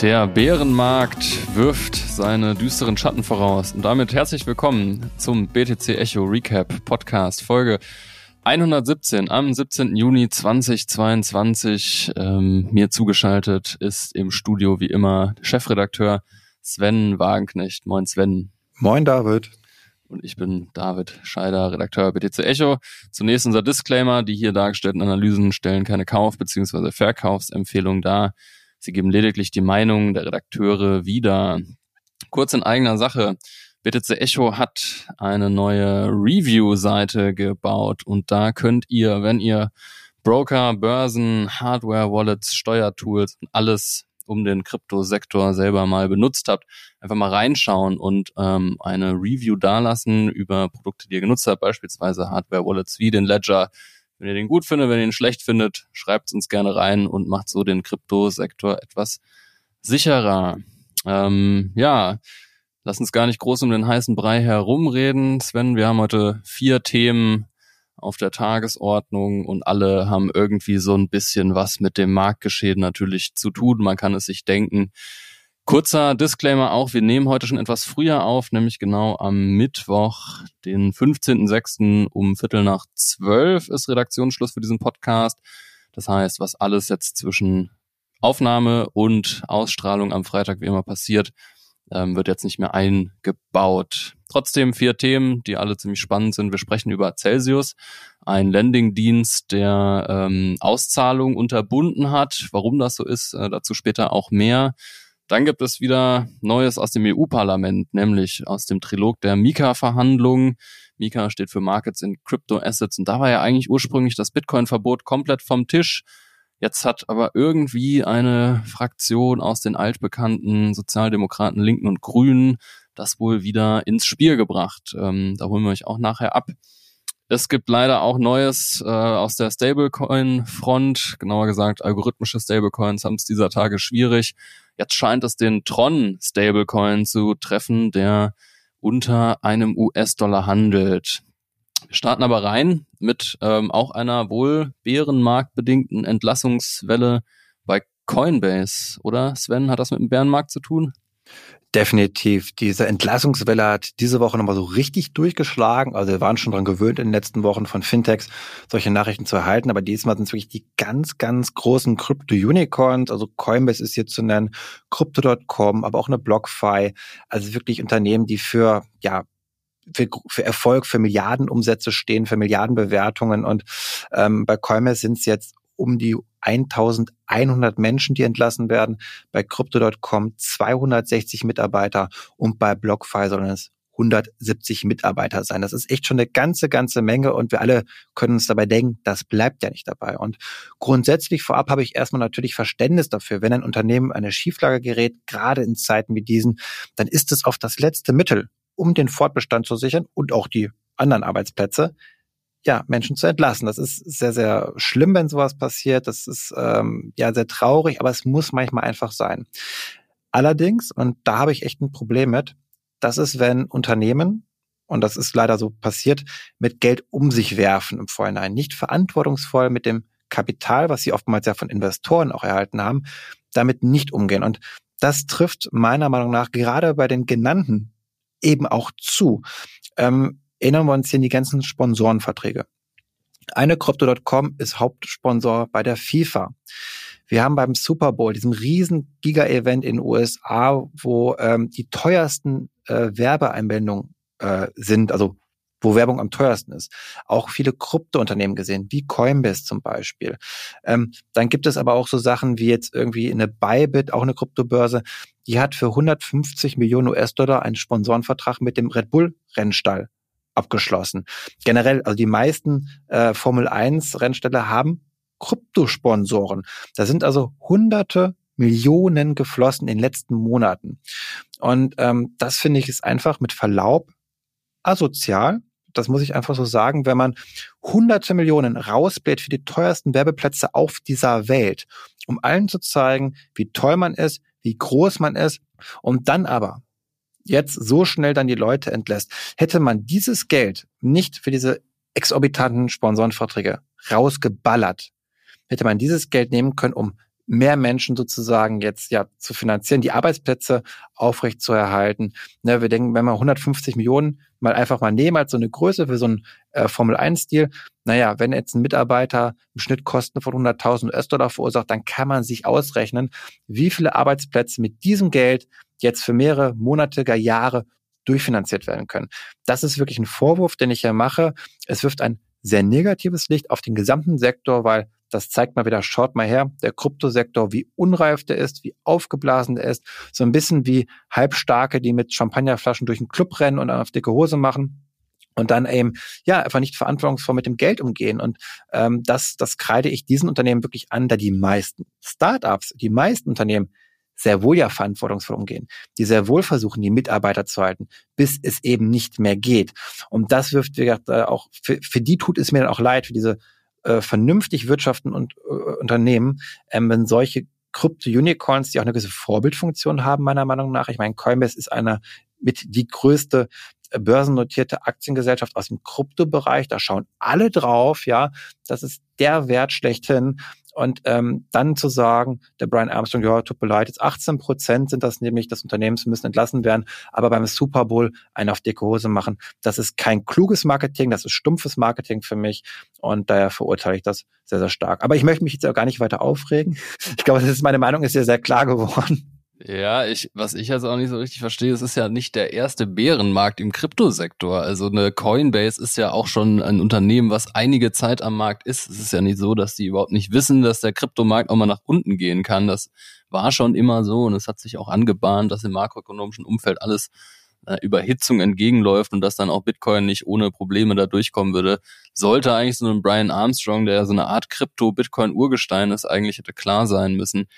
Der Bärenmarkt wirft seine düsteren Schatten voraus. Und damit herzlich willkommen zum BTC Echo Recap Podcast Folge 117 am 17. Juni 2022. Ähm, mir zugeschaltet ist im Studio wie immer Chefredakteur Sven Wagenknecht. Moin Sven. Moin David. Und ich bin David Scheider, Redakteur BTC Echo. Zunächst unser Disclaimer. Die hier dargestellten Analysen stellen keine Kauf- bzw. Verkaufsempfehlung dar. Sie geben lediglich die Meinung der Redakteure wieder. Kurz in eigener Sache. BTC Echo hat eine neue Review-Seite gebaut und da könnt ihr, wenn ihr Broker, Börsen, Hardware, Wallets, Steuertools alles um den Kryptosektor selber mal benutzt habt, einfach mal reinschauen und ähm, eine Review dalassen über Produkte, die ihr genutzt habt, beispielsweise Hardware-Wallets wie den Ledger, wenn ihr den gut findet, wenn ihr ihn schlecht findet, schreibt uns gerne rein und macht so den Kryptosektor etwas sicherer. Ähm, ja, lass uns gar nicht groß um den heißen Brei herumreden. Sven, wir haben heute vier Themen auf der Tagesordnung und alle haben irgendwie so ein bisschen was mit dem Marktgeschehen natürlich zu tun. Man kann es sich denken. Kurzer Disclaimer auch, wir nehmen heute schon etwas früher auf, nämlich genau am Mittwoch, den 15.06. um Viertel nach zwölf ist Redaktionsschluss für diesen Podcast. Das heißt, was alles jetzt zwischen Aufnahme und Ausstrahlung am Freitag wie immer passiert, ähm, wird jetzt nicht mehr eingebaut. Trotzdem vier Themen, die alle ziemlich spannend sind. Wir sprechen über Celsius, ein Landingdienst, der ähm, Auszahlung unterbunden hat. Warum das so ist, äh, dazu später auch mehr. Dann gibt es wieder Neues aus dem EU-Parlament, nämlich aus dem Trilog der Mika-Verhandlungen. Mika steht für Markets in Crypto Assets und da war ja eigentlich ursprünglich das Bitcoin-Verbot komplett vom Tisch. Jetzt hat aber irgendwie eine Fraktion aus den altbekannten Sozialdemokraten, Linken und Grünen das wohl wieder ins Spiel gebracht. Ähm, da holen wir euch auch nachher ab. Es gibt leider auch Neues äh, aus der Stablecoin-Front. Genauer gesagt, algorithmische Stablecoins haben es dieser Tage schwierig. Jetzt scheint es den Tron-Stablecoin zu treffen, der unter einem US-Dollar handelt. Wir starten aber rein mit ähm, auch einer wohl bärenmarktbedingten Entlassungswelle bei Coinbase, oder Sven, hat das mit dem Bärenmarkt zu tun? Definitiv. Diese Entlassungswelle hat diese Woche nochmal so richtig durchgeschlagen. Also wir waren schon dran gewöhnt in den letzten Wochen von Fintechs solche Nachrichten zu erhalten, aber diesmal sind es wirklich die ganz, ganz großen Crypto-Unicorns. Also Coinbase ist hier zu nennen, Crypto.com, aber auch eine BlockFi. Also wirklich Unternehmen, die für, ja, für, für Erfolg, für Milliardenumsätze stehen, für Milliardenbewertungen. Und ähm, bei Coinbase sind es jetzt um die 1100 Menschen, die entlassen werden, bei Crypto.com 260 Mitarbeiter und bei BlockFi sollen es 170 Mitarbeiter sein. Das ist echt schon eine ganze, ganze Menge und wir alle können uns dabei denken, das bleibt ja nicht dabei. Und grundsätzlich vorab habe ich erstmal natürlich Verständnis dafür, wenn ein Unternehmen eine Schieflage gerät, gerade in Zeiten wie diesen, dann ist es oft das letzte Mittel, um den Fortbestand zu sichern und auch die anderen Arbeitsplätze ja, Menschen zu entlassen. Das ist sehr, sehr schlimm, wenn sowas passiert. Das ist ähm, ja sehr traurig, aber es muss manchmal einfach sein. Allerdings, und da habe ich echt ein Problem mit, das ist, wenn Unternehmen, und das ist leider so passiert, mit Geld um sich werfen im Vorhinein, nicht verantwortungsvoll mit dem Kapital, was sie oftmals ja von Investoren auch erhalten haben, damit nicht umgehen. Und das trifft meiner Meinung nach gerade bei den genannten eben auch zu. Ähm, erinnern wir uns hier an die ganzen Sponsorenverträge. Eine Crypto.com ist Hauptsponsor bei der FIFA. Wir haben beim Super Bowl, diesem riesen Giga-Event in den USA, wo ähm, die teuersten äh, Werbeeinblendungen äh, sind, also wo Werbung am teuersten ist. Auch viele Kryptounternehmen gesehen, wie Coinbase zum Beispiel. Ähm, dann gibt es aber auch so Sachen wie jetzt irgendwie eine Bybit, auch eine Kryptobörse, die hat für 150 Millionen US-Dollar einen Sponsorenvertrag mit dem Red Bull Rennstall abgeschlossen. Generell, also die meisten äh, Formel 1 Rennställe haben Kryptosponsoren. Da sind also hunderte Millionen geflossen in den letzten Monaten. Und ähm, das finde ich ist einfach mit Verlaub asozial. Das muss ich einfach so sagen, wenn man hunderte Millionen rausbläht für die teuersten Werbeplätze auf dieser Welt, um allen zu zeigen, wie toll man ist, wie groß man ist, um dann aber jetzt so schnell dann die Leute entlässt. Hätte man dieses Geld nicht für diese exorbitanten Sponsorenverträge rausgeballert, hätte man dieses Geld nehmen können, um mehr Menschen sozusagen jetzt ja zu finanzieren, die Arbeitsplätze aufrecht zu erhalten. Ne, wir denken, wenn wir 150 Millionen mal einfach mal nehmen als so eine Größe für so einen äh, Formel-1-Stil, naja, wenn jetzt ein Mitarbeiter im Schnitt Kosten von 100.000 US-Dollar verursacht, dann kann man sich ausrechnen, wie viele Arbeitsplätze mit diesem Geld jetzt für mehrere Monate, gar Jahre durchfinanziert werden können. Das ist wirklich ein Vorwurf, den ich hier mache. Es wirft ein sehr negatives Licht auf den gesamten Sektor, weil das zeigt mal wieder, schaut mal her, der Kryptosektor, wie unreif der ist, wie aufgeblasen der ist. So ein bisschen wie Halbstarke, die mit Champagnerflaschen durch den Club rennen und auf dicke Hose machen und dann eben ja einfach nicht verantwortungsvoll mit dem Geld umgehen. Und ähm, das, das kreide ich diesen Unternehmen wirklich an, da die meisten Startups, die meisten Unternehmen sehr wohl ja verantwortungsvoll umgehen, die sehr wohl versuchen, die Mitarbeiter zu halten, bis es eben nicht mehr geht. Und das wirft, wie gesagt, äh, auch, für, für die tut es mir dann auch leid, für diese äh, vernünftig wirtschaften und äh, Unternehmen, ähm, wenn solche Krypto-Unicorns, die auch eine gewisse Vorbildfunktion haben, meiner Meinung nach. Ich meine, Coinbase ist einer mit die größte äh, börsennotierte Aktiengesellschaft aus dem Kryptobereich. Da schauen alle drauf, ja. Das ist der Wert schlechthin. Und ähm, dann zu sagen, der Brian Armstrong, ja, tut mir leid, jetzt 18 Prozent sind das nämlich des Unternehmens müssen entlassen werden, aber beim Super Bowl einen auf dicke Hose machen, das ist kein kluges Marketing, das ist stumpfes Marketing für mich und daher verurteile ich das sehr, sehr stark. Aber ich möchte mich jetzt auch gar nicht weiter aufregen. Ich glaube, das ist, meine Meinung ist ja sehr klar geworden. Ja, ich, was ich jetzt auch nicht so richtig verstehe, es ist ja nicht der erste Bärenmarkt im Kryptosektor. Also eine Coinbase ist ja auch schon ein Unternehmen, was einige Zeit am Markt ist. Es ist ja nicht so, dass die überhaupt nicht wissen, dass der Kryptomarkt auch mal nach unten gehen kann. Das war schon immer so und es hat sich auch angebahnt, dass im makroökonomischen Umfeld alles äh, Überhitzung entgegenläuft und dass dann auch Bitcoin nicht ohne Probleme da durchkommen würde. Sollte eigentlich so ein Brian Armstrong, der so eine Art Krypto-Bitcoin-Urgestein ist, eigentlich hätte klar sein müssen.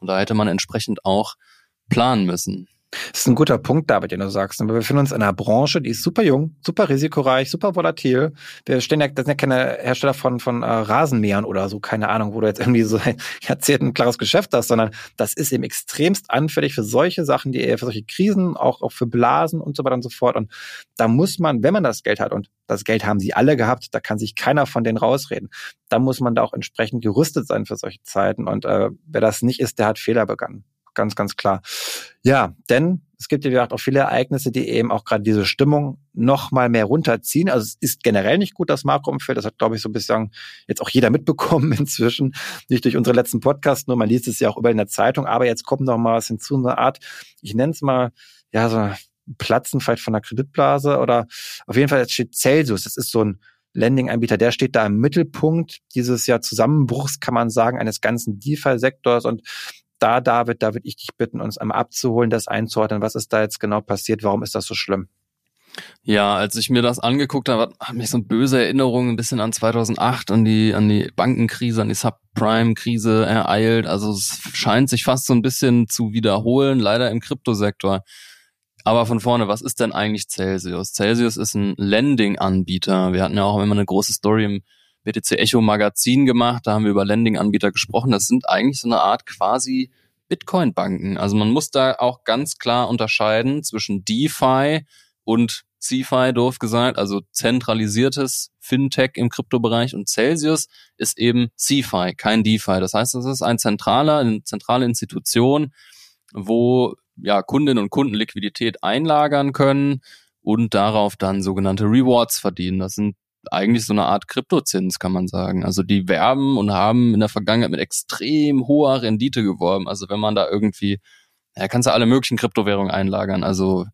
Und da hätte man entsprechend auch planen müssen. Das ist ein guter Punkt, David, den du sagst. Wir befinden uns in einer Branche, die ist super jung, super risikoreich, super volatil. Wir stehen ja, das sind ja keine Hersteller von, von äh, Rasenmähern oder so, keine Ahnung, wo du jetzt irgendwie so ein Jahrzehnt ein klares Geschäft hast, sondern das ist eben extremst anfällig für solche Sachen, die eher für solche Krisen, auch, auch für Blasen und so weiter und so fort. Und da muss man, wenn man das Geld hat, und das Geld haben sie alle gehabt, da kann sich keiner von denen rausreden, da muss man da auch entsprechend gerüstet sein für solche Zeiten. Und äh, wer das nicht ist, der hat Fehler begangen ganz, ganz klar. Ja, denn es gibt, wie gesagt, auch viele Ereignisse, die eben auch gerade diese Stimmung noch mal mehr runterziehen. Also es ist generell nicht gut, das Makroumfeld. Das hat, glaube ich, so ein bisschen jetzt auch jeder mitbekommen inzwischen. Nicht durch unsere letzten Podcasts, nur man liest es ja auch überall in der Zeitung. Aber jetzt kommt noch mal was hinzu, eine Art, ich nenne es mal, ja, so Platzen vielleicht von der Kreditblase oder auf jeden Fall, jetzt steht Celsius. Das ist so ein Lending-Anbieter, der steht da im Mittelpunkt dieses ja Zusammenbruchs, kann man sagen, eines ganzen DeFi-Sektors und da, David, da würde ich dich bitten, uns einmal abzuholen, das einzuordnen. Was ist da jetzt genau passiert? Warum ist das so schlimm? Ja, als ich mir das angeguckt habe, hat mich so böse Erinnerungen ein bisschen an 2008, an die, an die Bankenkrise, an die Subprime-Krise ereilt. Also es scheint sich fast so ein bisschen zu wiederholen, leider im Kryptosektor. Aber von vorne, was ist denn eigentlich Celsius? Celsius ist ein Lending-Anbieter. Wir hatten ja auch immer eine große Story im BTC Echo Magazin gemacht, da haben wir über Lending-Anbieter gesprochen. Das sind eigentlich so eine Art quasi Bitcoin-Banken. Also man muss da auch ganz klar unterscheiden zwischen DeFi und CeFi, doof gesagt, also zentralisiertes Fintech im Kryptobereich und Celsius ist eben CeFi, kein DeFi. Das heißt, es ist ein zentraler, eine zentrale Institution, wo ja Kundinnen und Kunden Liquidität einlagern können und darauf dann sogenannte Rewards verdienen. Das sind eigentlich so eine Art Kryptozins, kann man sagen. Also die werben und haben in der Vergangenheit mit extrem hoher Rendite geworben. Also wenn man da irgendwie, ja, kannst du alle möglichen Kryptowährungen einlagern. Also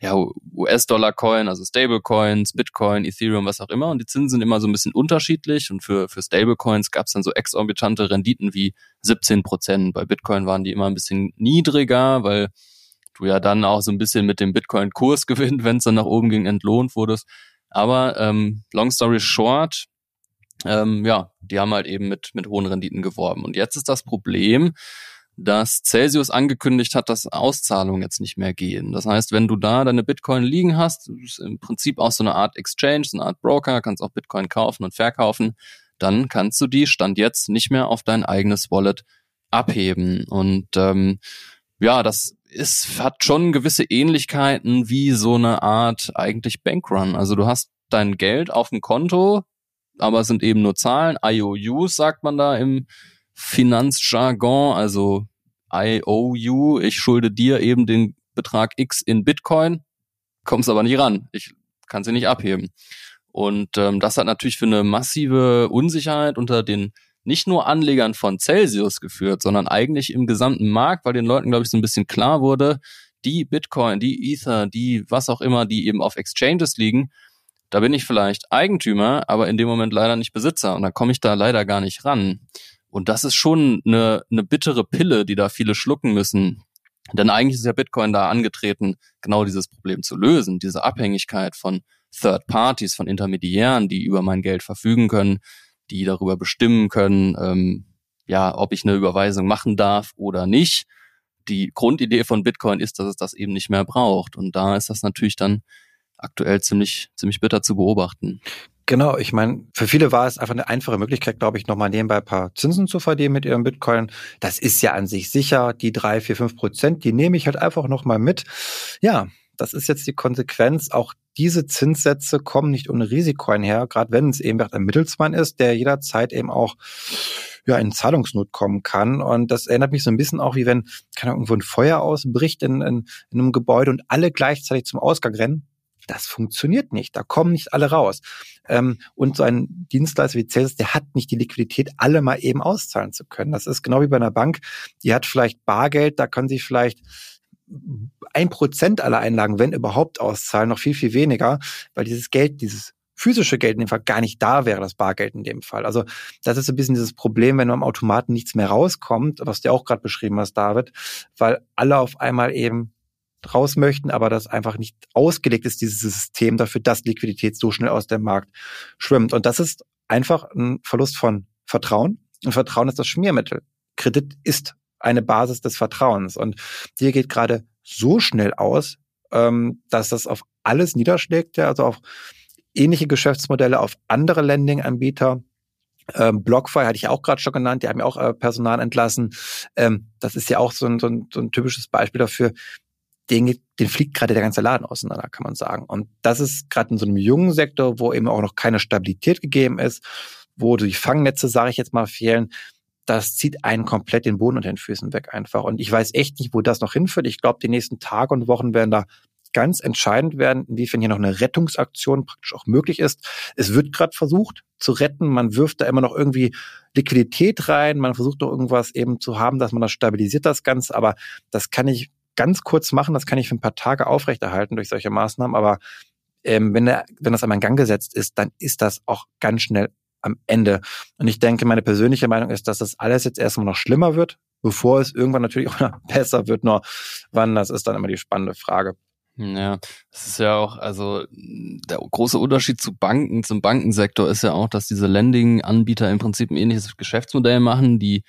ja, US-Dollar-Coin, also Stablecoins, Bitcoin, Ethereum, was auch immer. Und die Zinsen sind immer so ein bisschen unterschiedlich. Und für, für Stablecoins gab es dann so exorbitante Renditen wie 17 Prozent. Bei Bitcoin waren die immer ein bisschen niedriger, weil du ja dann auch so ein bisschen mit dem Bitcoin-Kurs gewinnt, wenn es dann nach oben ging, entlohnt wurdest. Aber ähm, long story short, ähm, ja, die haben halt eben mit, mit hohen Renditen geworben. Und jetzt ist das Problem, dass Celsius angekündigt hat, dass Auszahlungen jetzt nicht mehr gehen. Das heißt, wenn du da deine Bitcoin liegen hast, ist im Prinzip auch so eine Art Exchange, so eine Art Broker, kannst auch Bitcoin kaufen und verkaufen, dann kannst du die Stand jetzt nicht mehr auf dein eigenes Wallet abheben. Und ähm, ja, das ist, hat schon gewisse Ähnlichkeiten wie so eine Art eigentlich Bankrun. Also du hast dein Geld auf dem Konto, aber es sind eben nur Zahlen, IOUs sagt man da im Finanzjargon, also I owe you, ich schulde dir eben den Betrag X in Bitcoin, kommst aber nicht ran. Ich kann sie nicht abheben. Und ähm, das hat natürlich für eine massive Unsicherheit unter den nicht nur Anlegern von Celsius geführt, sondern eigentlich im gesamten Markt, weil den Leuten, glaube ich, so ein bisschen klar wurde, die Bitcoin, die Ether, die was auch immer, die eben auf Exchanges liegen, da bin ich vielleicht Eigentümer, aber in dem Moment leider nicht Besitzer und dann komme ich da leider gar nicht ran. Und das ist schon eine, eine bittere Pille, die da viele schlucken müssen. Denn eigentlich ist ja Bitcoin da angetreten, genau dieses Problem zu lösen, diese Abhängigkeit von Third Parties, von Intermediären, die über mein Geld verfügen können, die darüber bestimmen können, ähm, ja, ob ich eine Überweisung machen darf oder nicht. Die Grundidee von Bitcoin ist, dass es das eben nicht mehr braucht. Und da ist das natürlich dann aktuell ziemlich, ziemlich bitter zu beobachten. Genau, ich meine, für viele war es einfach eine einfache Möglichkeit, glaube ich, nochmal nebenbei ein paar Zinsen zu verdienen mit ihrem Bitcoin. Das ist ja an sich sicher, die drei, vier, fünf Prozent, die nehme ich halt einfach nochmal mit. Ja, das ist jetzt die Konsequenz. Auch diese Zinssätze kommen nicht ohne Risiko einher, gerade wenn es eben ein Mittelsmann ist, der jederzeit eben auch ja, in Zahlungsnot kommen kann. Und das erinnert mich so ein bisschen auch, wie wenn Ahnung, irgendwo ein Feuer ausbricht in, in, in einem Gebäude und alle gleichzeitig zum Ausgang rennen. Das funktioniert nicht. Da kommen nicht alle raus. Ähm, und so ein Dienstleister wie Celsius, der hat nicht die Liquidität, alle mal eben auszahlen zu können. Das ist genau wie bei einer Bank. Die hat vielleicht Bargeld, da können sie vielleicht ein Prozent aller Einlagen, wenn überhaupt, auszahlen, noch viel, viel weniger, weil dieses Geld, dieses physische Geld in dem Fall gar nicht da wäre, das Bargeld in dem Fall. Also das ist so ein bisschen dieses Problem, wenn am Automaten nichts mehr rauskommt, was du auch gerade beschrieben hast, David, weil alle auf einmal eben raus möchten, aber das einfach nicht ausgelegt ist, dieses System dafür, dass Liquidität so schnell aus dem Markt schwimmt. Und das ist einfach ein Verlust von Vertrauen. Und Vertrauen ist das Schmiermittel. Kredit ist eine Basis des Vertrauens. Und dir geht gerade so schnell aus, ähm, dass das auf alles niederschlägt, ja, also auf ähnliche Geschäftsmodelle, auf andere Landing-Anbieter. Ähm, BlockFi hatte ich auch gerade schon genannt, die haben ja auch äh, Personal entlassen. Ähm, das ist ja auch so ein, so ein, so ein typisches Beispiel dafür. Den, den fliegt gerade der ganze Laden auseinander, kann man sagen. Und das ist gerade in so einem jungen Sektor, wo eben auch noch keine Stabilität gegeben ist, wo die Fangnetze, sage ich jetzt mal, fehlen das zieht einen komplett den Boden unter den Füßen weg einfach. Und ich weiß echt nicht, wo das noch hinführt. Ich glaube, die nächsten Tage und Wochen werden da ganz entscheidend werden, inwiefern hier noch eine Rettungsaktion praktisch auch möglich ist. Es wird gerade versucht zu retten. Man wirft da immer noch irgendwie Liquidität rein. Man versucht doch irgendwas eben zu haben, dass man das stabilisiert, das Ganze. Aber das kann ich ganz kurz machen. Das kann ich für ein paar Tage aufrechterhalten durch solche Maßnahmen. Aber ähm, wenn, der, wenn das einmal in Gang gesetzt ist, dann ist das auch ganz schnell am Ende. Und ich denke, meine persönliche Meinung ist, dass das alles jetzt erstmal noch schlimmer wird, bevor es irgendwann natürlich auch noch besser wird. Nur wann, das ist dann immer die spannende Frage. Ja, das ist ja auch, also der große Unterschied zu Banken, zum Bankensektor ist ja auch, dass diese Lending-Anbieter im Prinzip ein ähnliches Geschäftsmodell machen, die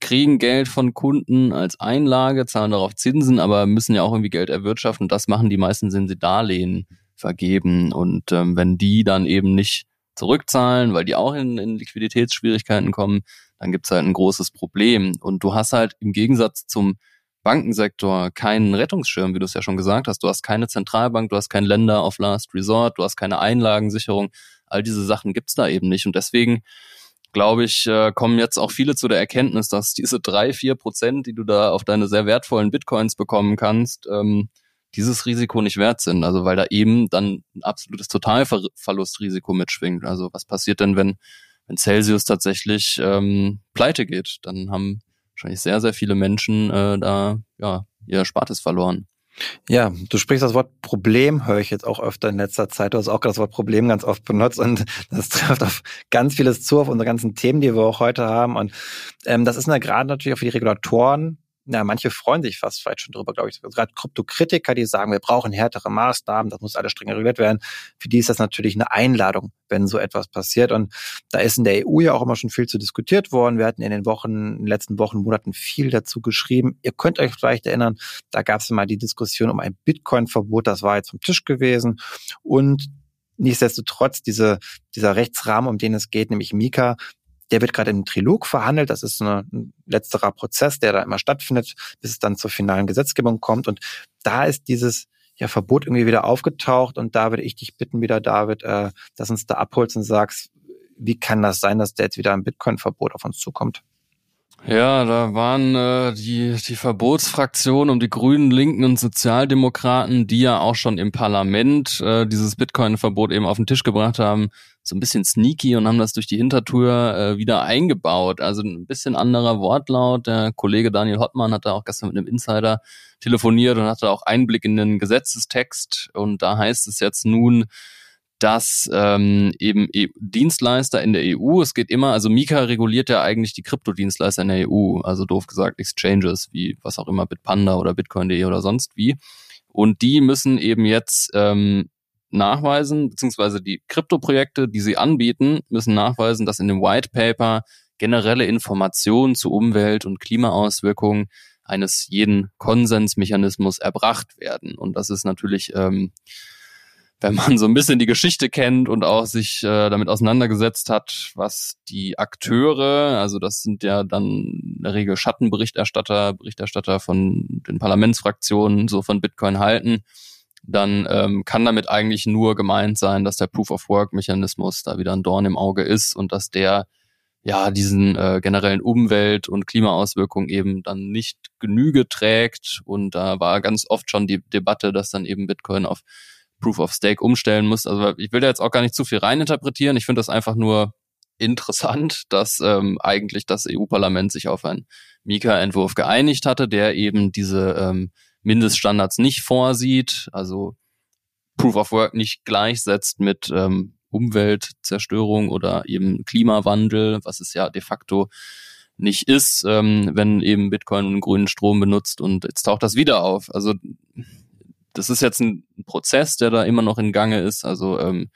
kriegen Geld von Kunden als Einlage, zahlen darauf Zinsen, aber müssen ja auch irgendwie Geld erwirtschaften. Das machen die meisten, sind sie Darlehen vergeben. Und ähm, wenn die dann eben nicht zurückzahlen, weil die auch in, in Liquiditätsschwierigkeiten kommen, dann gibt's halt ein großes Problem. Und du hast halt im Gegensatz zum Bankensektor keinen Rettungsschirm, wie du es ja schon gesagt hast. Du hast keine Zentralbank, du hast kein Länder of Last Resort, du hast keine Einlagensicherung. All diese Sachen gibt's da eben nicht. Und deswegen glaube ich, äh, kommen jetzt auch viele zu der Erkenntnis, dass diese drei, vier Prozent, die du da auf deine sehr wertvollen Bitcoins bekommen kannst, ähm, dieses Risiko nicht wert sind. Also weil da eben dann ein absolutes Totalverlustrisiko mitschwingt. Also was passiert denn, wenn, wenn Celsius tatsächlich ähm, pleite geht? Dann haben wahrscheinlich sehr, sehr viele Menschen äh, da ja ihr Spartes verloren. Ja, du sprichst das Wort Problem, höre ich jetzt auch öfter in letzter Zeit. Du hast auch das Wort Problem ganz oft benutzt und das trifft auf ganz vieles zu, auf unsere ganzen Themen, die wir auch heute haben. Und ähm, das ist ja gerade natürlich auch für die Regulatoren na, manche freuen sich fast vielleicht schon drüber, glaube ich. Gerade Kryptokritiker, die sagen, wir brauchen härtere Maßnahmen, das muss alles strenger reguliert werden. Für die ist das natürlich eine Einladung, wenn so etwas passiert. Und da ist in der EU ja auch immer schon viel zu diskutiert worden. Wir hatten in den Wochen, in den letzten Wochen, Monaten viel dazu geschrieben. Ihr könnt euch vielleicht erinnern, da gab es mal die Diskussion um ein Bitcoin-Verbot, das war jetzt vom Tisch gewesen. Und Nichtsdestotrotz, diese, dieser Rechtsrahmen, um den es geht, nämlich Mika, der wird gerade im Trilog verhandelt. Das ist ein letzterer Prozess, der da immer stattfindet, bis es dann zur finalen Gesetzgebung kommt. Und da ist dieses ja, Verbot irgendwie wieder aufgetaucht. Und da würde ich dich bitten, wieder, David, äh, dass uns da abholst und sagst, wie kann das sein, dass da jetzt wieder ein Bitcoin-Verbot auf uns zukommt? Ja, da waren äh, die, die Verbotsfraktion um die Grünen, Linken und Sozialdemokraten, die ja auch schon im Parlament äh, dieses Bitcoin-Verbot eben auf den Tisch gebracht haben, so ein bisschen sneaky und haben das durch die Hintertür äh, wieder eingebaut. Also ein bisschen anderer Wortlaut. Der Kollege Daniel Hottmann hat da auch gestern mit einem Insider telefoniert und hatte auch Einblick in den Gesetzestext. Und da heißt es jetzt nun, dass ähm, eben e Dienstleister in der EU, es geht immer, also Mika reguliert ja eigentlich die Kryptodienstleister in der EU, also doof gesagt Exchanges wie was auch immer Bitpanda oder Bitcoin.de oder sonst wie. Und die müssen eben jetzt ähm, nachweisen, beziehungsweise die Kryptoprojekte, die sie anbieten, müssen nachweisen, dass in dem White Paper generelle Informationen zu Umwelt- und Klimaauswirkungen eines jeden Konsensmechanismus erbracht werden. Und das ist natürlich ähm, wenn man so ein bisschen die Geschichte kennt und auch sich äh, damit auseinandergesetzt hat, was die Akteure, also das sind ja dann in der Regel Schattenberichterstatter, Berichterstatter von den Parlamentsfraktionen so von Bitcoin halten, dann ähm, kann damit eigentlich nur gemeint sein, dass der Proof-of-Work-Mechanismus da wieder ein Dorn im Auge ist und dass der ja diesen äh, generellen Umwelt- und Klimaauswirkungen eben dann nicht Genüge trägt. Und da war ganz oft schon die Debatte, dass dann eben Bitcoin auf Proof of Stake umstellen muss. Also ich will da jetzt auch gar nicht zu viel reininterpretieren. Ich finde das einfach nur interessant, dass ähm, eigentlich das EU-Parlament sich auf einen Mika-Entwurf geeinigt hatte, der eben diese ähm, Mindeststandards nicht vorsieht, also Proof of Work nicht gleichsetzt mit ähm, Umweltzerstörung oder eben Klimawandel, was es ja de facto nicht ist, ähm, wenn eben Bitcoin einen grünen Strom benutzt und jetzt taucht das wieder auf. Also das ist jetzt ein Prozess, der da immer noch in Gange ist. Also ähm,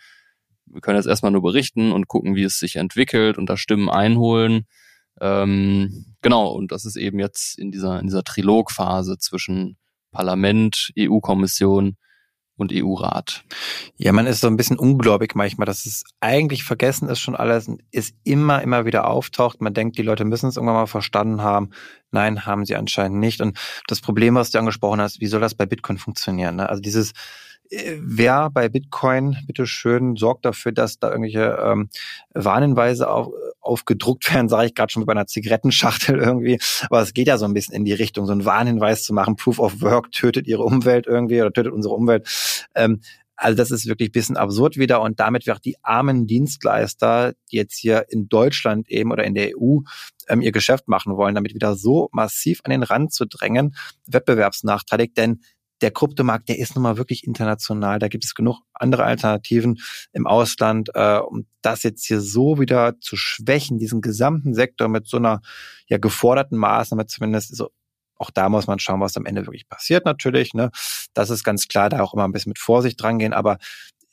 wir können jetzt erstmal nur berichten und gucken, wie es sich entwickelt und da Stimmen einholen. Ähm, genau, und das ist eben jetzt in dieser, in dieser Trilogphase zwischen Parlament, EU-Kommission und EU-Rat. Ja, man ist so ein bisschen ungläubig manchmal, dass es eigentlich vergessen ist schon alles und es immer, immer wieder auftaucht. Man denkt, die Leute müssen es irgendwann mal verstanden haben. Nein, haben sie anscheinend nicht. Und das Problem, was du angesprochen hast, wie soll das bei Bitcoin funktionieren? Ne? Also dieses wer bei Bitcoin, bitteschön, sorgt dafür, dass da irgendwelche ähm, Warnhinweise auf, aufgedruckt werden, sage ich gerade schon mit einer Zigarettenschachtel irgendwie. Aber es geht ja so ein bisschen in die Richtung, so einen Warnhinweis zu machen, Proof of Work tötet ihre Umwelt irgendwie oder tötet unsere Umwelt. Ähm, also das ist wirklich ein bisschen absurd wieder und damit wird die armen Dienstleister, die jetzt hier in Deutschland eben oder in der EU ähm, ihr Geschäft machen wollen, damit wieder so massiv an den Rand zu drängen, wettbewerbsnachteilig, denn der Kryptomarkt, der ist nun mal wirklich international. Da gibt es genug andere Alternativen im Ausland. Äh, um das jetzt hier so wieder zu schwächen, diesen gesamten Sektor mit so einer ja geforderten Maßnahme zumindest, so auch da muss man schauen, was am Ende wirklich passiert natürlich. Ne? Das ist ganz klar, da auch immer ein bisschen mit Vorsicht drangehen, aber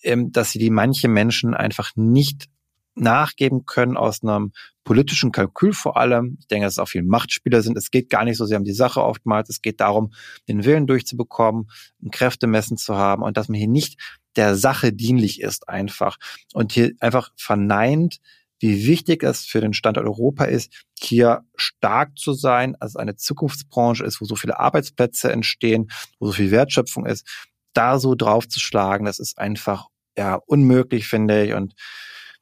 ähm, dass sie die manche Menschen einfach nicht nachgeben können aus einem politischen Kalkül vor allem. Ich denke, dass es auch viel Machtspieler sind. Es geht gar nicht so sehr um die Sache oftmals. Es geht darum, den Willen durchzubekommen, ein Kräftemessen zu haben und dass man hier nicht der Sache dienlich ist einfach und hier einfach verneint, wie wichtig es für den Standort Europa ist, hier stark zu sein, als eine Zukunftsbranche ist, wo so viele Arbeitsplätze entstehen, wo so viel Wertschöpfung ist, da so draufzuschlagen, das ist einfach ja unmöglich, finde ich. Und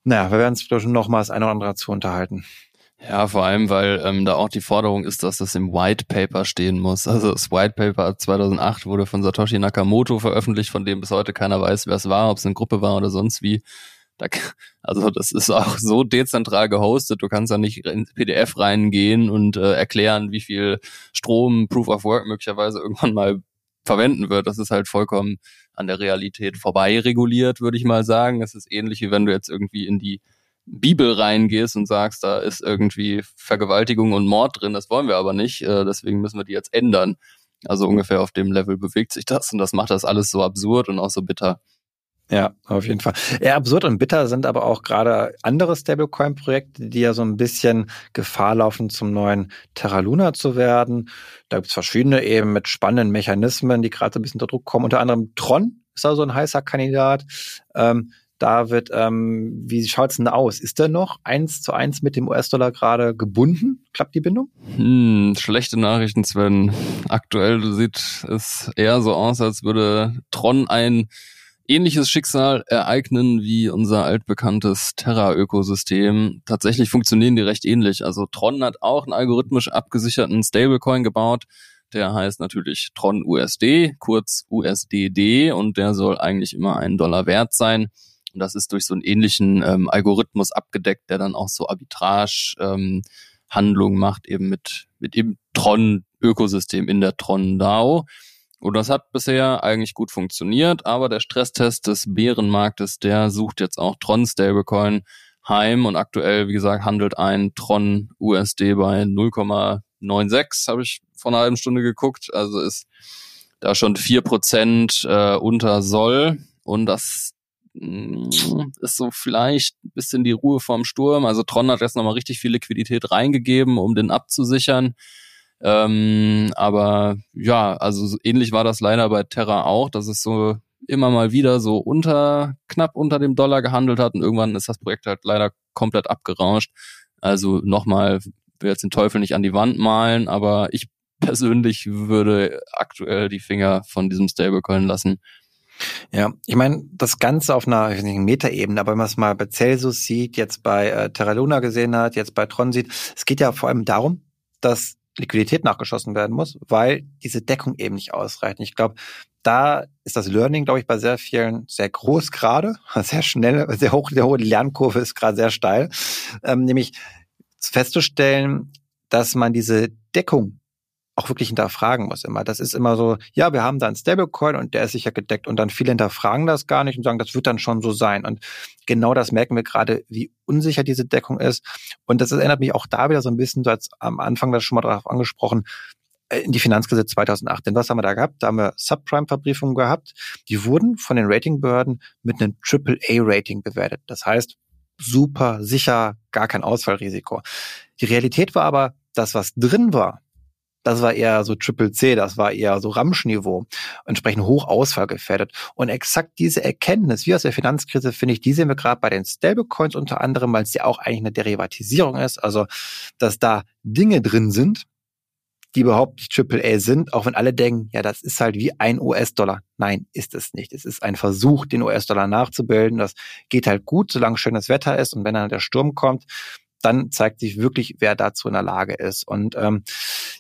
naja, wir werden es vielleicht noch mal das eine oder andere dazu unterhalten. Ja, vor allem, weil ähm, da auch die Forderung ist, dass das im White Paper stehen muss. Also das White Paper 2008 wurde von Satoshi Nakamoto veröffentlicht, von dem bis heute keiner weiß, wer es war, ob es eine Gruppe war oder sonst wie. Da, also das ist auch so dezentral gehostet, du kannst da nicht ins PDF reingehen und äh, erklären, wie viel Strom Proof of Work möglicherweise irgendwann mal verwenden wird. Das ist halt vollkommen an der Realität vorbei reguliert, würde ich mal sagen. Es ist ähnlich wie wenn du jetzt irgendwie in die Bibel reingehst und sagst, da ist irgendwie Vergewaltigung und Mord drin, das wollen wir aber nicht, äh, deswegen müssen wir die jetzt ändern. Also ungefähr auf dem Level bewegt sich das und das macht das alles so absurd und auch so bitter. Ja, auf jeden Fall. Ja, absurd und bitter sind aber auch gerade andere Stablecoin-Projekte, die ja so ein bisschen Gefahr laufen, zum neuen Terra Luna zu werden. Da gibt's verschiedene eben mit spannenden Mechanismen, die gerade so ein bisschen unter Druck kommen. Unter anderem Tron ist da so ein heißer Kandidat. Ähm, David, ähm, wie schaut's denn aus? Ist der noch eins zu eins mit dem US-Dollar gerade gebunden? Klappt die Bindung? Hm, schlechte Nachrichten, Sven. Aktuell sieht es eher so aus, als würde Tron ein ähnliches Schicksal ereignen wie unser altbekanntes Terra-Ökosystem. Tatsächlich funktionieren die recht ähnlich. Also Tron hat auch einen algorithmisch abgesicherten Stablecoin gebaut. Der heißt natürlich Tron USD, kurz USDD, und der soll eigentlich immer einen Dollar wert sein. Und das ist durch so einen ähnlichen ähm, Algorithmus abgedeckt, der dann auch so Arbitrage ähm, Handlungen macht, eben mit, mit dem Tron-Ökosystem in der Tron DAO. Und das hat bisher eigentlich gut funktioniert, aber der Stresstest des Bärenmarktes, der sucht jetzt auch Tron Stablecoin heim und aktuell, wie gesagt, handelt ein Tron USD bei 0,96, habe ich vor einer halben Stunde geguckt, also ist da schon vier Prozent äh, unter Soll und das mm, ist so vielleicht ein bisschen die Ruhe vorm Sturm. Also Tron hat jetzt nochmal richtig viel Liquidität reingegeben, um den abzusichern. Ähm, aber ja, also so ähnlich war das leider bei Terra auch, dass es so immer mal wieder so unter, knapp unter dem Dollar gehandelt hat und irgendwann ist das Projekt halt leider komplett abgerauscht. Also nochmal, will jetzt den Teufel nicht an die Wand malen, aber ich persönlich würde aktuell die Finger von diesem Stablecoin lassen. Ja, ich meine, das Ganze auf einer Metaebene, aber wenn man es mal bei Celsius sieht, jetzt bei äh, Terra Luna gesehen hat, jetzt bei Tron sieht, es geht ja vor allem darum, dass Liquidität nachgeschossen werden muss, weil diese Deckung eben nicht ausreicht. Ich glaube, da ist das Learning, glaube ich, bei sehr vielen sehr groß gerade, sehr schnell, sehr hoch, der hohe Lernkurve ist gerade sehr steil, ähm, nämlich festzustellen, dass man diese Deckung auch wirklich hinterfragen muss immer. Das ist immer so, ja, wir haben da einen Stablecoin und der ist sicher gedeckt und dann viele hinterfragen das gar nicht und sagen, das wird dann schon so sein. Und genau das merken wir gerade, wie unsicher diese Deckung ist. Und das erinnert mich auch da wieder so ein bisschen, du hast am Anfang das schon mal darauf angesprochen, äh, in die Finanzkrise 2008. Denn was haben wir da gehabt? Da haben wir Subprime-Verbriefungen gehabt. Die wurden von den Ratingbehörden mit einem AAA-Rating bewertet. Das heißt, super sicher, gar kein Ausfallrisiko. Die Realität war aber, das, was drin war, das war eher so Triple C, das war eher so Ramschniveau, entsprechend hoch ausfallgefährdet. Und exakt diese Erkenntnis, wie aus der Finanzkrise, finde ich, die sehen wir gerade bei den Stablecoins unter anderem, weil es ja auch eigentlich eine Derivatisierung ist, also dass da Dinge drin sind, die überhaupt nicht Triple A sind, auch wenn alle denken, ja, das ist halt wie ein US-Dollar. Nein, ist es nicht. Es ist ein Versuch, den US-Dollar nachzubilden. Das geht halt gut, solange schönes Wetter ist und wenn dann der Sturm kommt, dann zeigt sich wirklich, wer dazu in der Lage ist. Und ähm,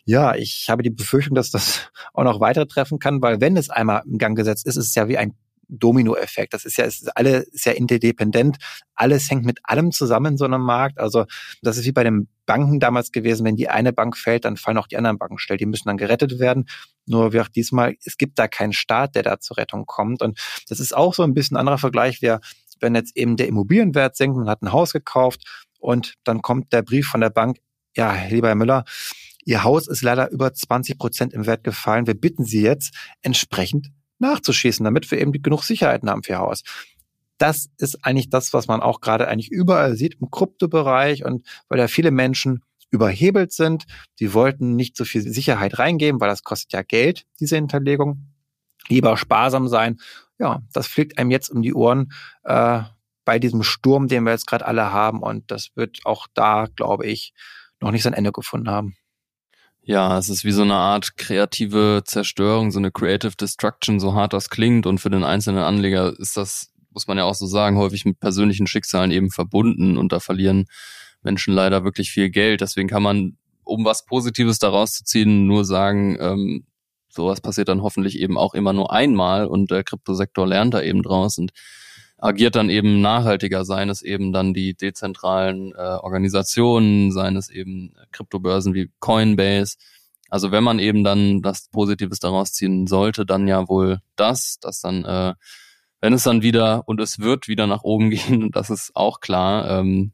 ja, ich habe die Befürchtung, dass das auch noch weiter treffen kann, weil wenn es einmal im Gang gesetzt ist, ist es ja wie ein Dominoeffekt. Das ist ja, ist alle ist ja interdependent. Alles hängt mit allem zusammen in so einem Markt. Also das ist wie bei den Banken damals gewesen. Wenn die eine Bank fällt, dann fallen auch die anderen Banken schnell. Die müssen dann gerettet werden. Nur wie auch diesmal, es gibt da keinen Staat, der da zur Rettung kommt. Und das ist auch so ein bisschen anderer Vergleich, wer wenn jetzt eben der Immobilienwert sinkt, man hat ein Haus gekauft und dann kommt der Brief von der Bank, ja, lieber Herr Müller, Ihr Haus ist leider über 20 Prozent im Wert gefallen. Wir bitten Sie jetzt entsprechend nachzuschießen, damit wir eben genug Sicherheiten haben für Ihr Haus. Das ist eigentlich das, was man auch gerade eigentlich überall sieht im Kryptobereich und weil da viele Menschen überhebelt sind. Die wollten nicht so viel Sicherheit reingeben, weil das kostet ja Geld, diese Hinterlegung. Lieber sparsam sein. Ja, das fliegt einem jetzt um die Ohren. Äh, bei diesem Sturm, den wir jetzt gerade alle haben. Und das wird auch da, glaube ich, noch nicht sein Ende gefunden haben. Ja, es ist wie so eine Art kreative Zerstörung, so eine Creative Destruction, so hart das klingt. Und für den einzelnen Anleger ist das, muss man ja auch so sagen, häufig mit persönlichen Schicksalen eben verbunden. Und da verlieren Menschen leider wirklich viel Geld. Deswegen kann man, um was Positives daraus zu ziehen, nur sagen, ähm, sowas passiert dann hoffentlich eben auch immer nur einmal und der Kryptosektor lernt da eben draus. Und agiert dann eben nachhaltiger, seien es eben dann die dezentralen äh, Organisationen, seien es eben Kryptobörsen wie Coinbase. Also wenn man eben dann das Positives daraus ziehen sollte, dann ja wohl das, dass dann, äh, wenn es dann wieder und es wird wieder nach oben gehen, das ist auch klar, ähm,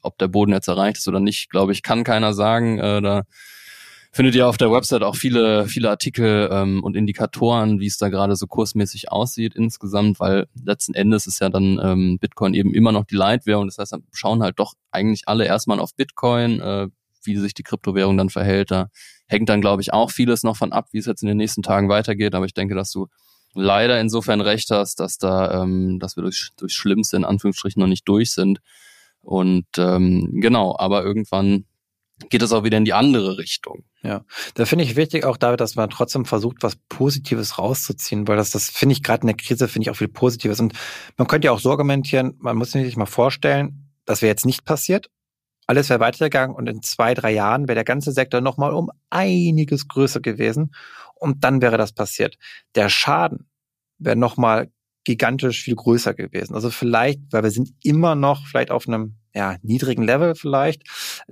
ob der Boden jetzt erreicht ist oder nicht, glaube ich, kann keiner sagen. Äh, da findet ihr auf der Website auch viele, viele Artikel ähm, und Indikatoren, wie es da gerade so kursmäßig aussieht insgesamt, weil letzten Endes ist ja dann ähm, Bitcoin eben immer noch die Leitwährung. Das heißt, dann schauen halt doch eigentlich alle erstmal auf Bitcoin, äh, wie sich die Kryptowährung dann verhält. Da hängt dann, glaube ich, auch vieles noch von ab, wie es jetzt in den nächsten Tagen weitergeht. Aber ich denke, dass du leider insofern recht hast, dass da, ähm, dass wir durch, durch Schlimmste in Anführungsstrichen noch nicht durch sind. Und ähm, genau, aber irgendwann geht es auch wieder in die andere Richtung. Ja, da finde ich wichtig auch, David, dass man trotzdem versucht, was Positives rauszuziehen, weil das, das finde ich gerade in der Krise, finde ich auch viel Positives. Und man könnte ja auch so argumentieren, man muss sich mal vorstellen, das wäre jetzt nicht passiert. Alles wäre weitergegangen und in zwei, drei Jahren wäre der ganze Sektor nochmal um einiges größer gewesen und dann wäre das passiert. Der Schaden wäre nochmal gigantisch viel größer gewesen. Also vielleicht, weil wir sind immer noch vielleicht auf einem ja, niedrigen Level vielleicht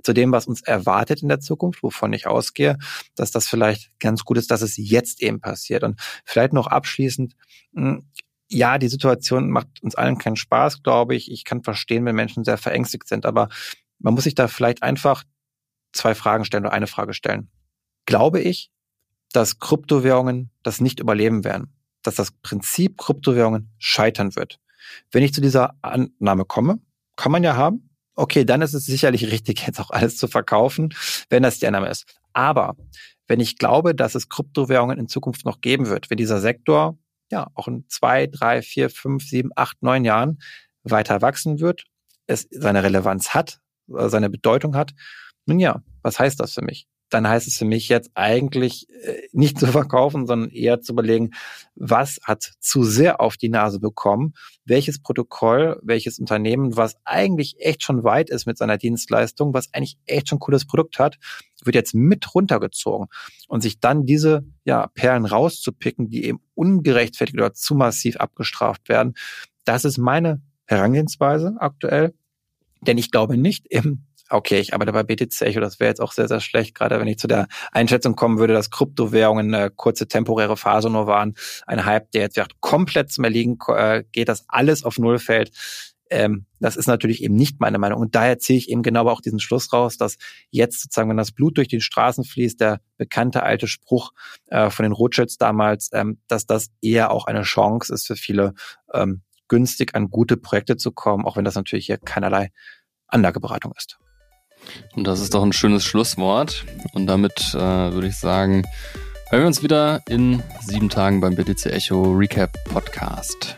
zu dem, was uns erwartet in der Zukunft, wovon ich ausgehe, dass das vielleicht ganz gut ist, dass es jetzt eben passiert. Und vielleicht noch abschließend, hm, ja, die Situation macht uns allen keinen Spaß, glaube ich. Ich kann verstehen, wenn Menschen sehr verängstigt sind, aber man muss sich da vielleicht einfach zwei Fragen stellen oder eine Frage stellen. Glaube ich, dass Kryptowährungen das nicht überleben werden? Dass das Prinzip Kryptowährungen scheitern wird. Wenn ich zu dieser Annahme komme, kann man ja haben, okay, dann ist es sicherlich richtig, jetzt auch alles zu verkaufen, wenn das die Annahme ist. Aber wenn ich glaube, dass es Kryptowährungen in Zukunft noch geben wird, wenn dieser Sektor ja auch in zwei, drei, vier, fünf, sieben, acht, neun Jahren weiter wachsen wird, es seine Relevanz hat, äh, seine Bedeutung hat, nun ja, was heißt das für mich? Dann heißt es für mich jetzt eigentlich äh, nicht zu verkaufen, sondern eher zu überlegen, was hat zu sehr auf die Nase bekommen, welches Protokoll, welches Unternehmen, was eigentlich echt schon weit ist mit seiner Dienstleistung, was eigentlich echt schon cooles Produkt hat, wird jetzt mit runtergezogen und sich dann diese ja, Perlen rauszupicken, die eben ungerechtfertigt oder zu massiv abgestraft werden. Das ist meine Herangehensweise aktuell. Denn ich glaube nicht im okay, ich arbeite bei BTC Echo, das wäre jetzt auch sehr, sehr schlecht, gerade wenn ich zu der Einschätzung kommen würde, dass Kryptowährungen eine kurze temporäre Phase nur waren, ein Hype, der jetzt komplett zum Erliegen äh, geht, dass alles auf Null fällt. Ähm, das ist natürlich eben nicht meine Meinung. Und daher ziehe ich eben genau auch diesen Schluss raus, dass jetzt sozusagen, wenn das Blut durch die Straßen fließt, der bekannte alte Spruch äh, von den Rothschilds damals, ähm, dass das eher auch eine Chance ist für viele, ähm, günstig an gute Projekte zu kommen, auch wenn das natürlich hier keinerlei Anlageberatung ist. Und das ist doch ein schönes Schlusswort. Und damit äh, würde ich sagen, hören wir uns wieder in sieben Tagen beim BTC Echo Recap Podcast.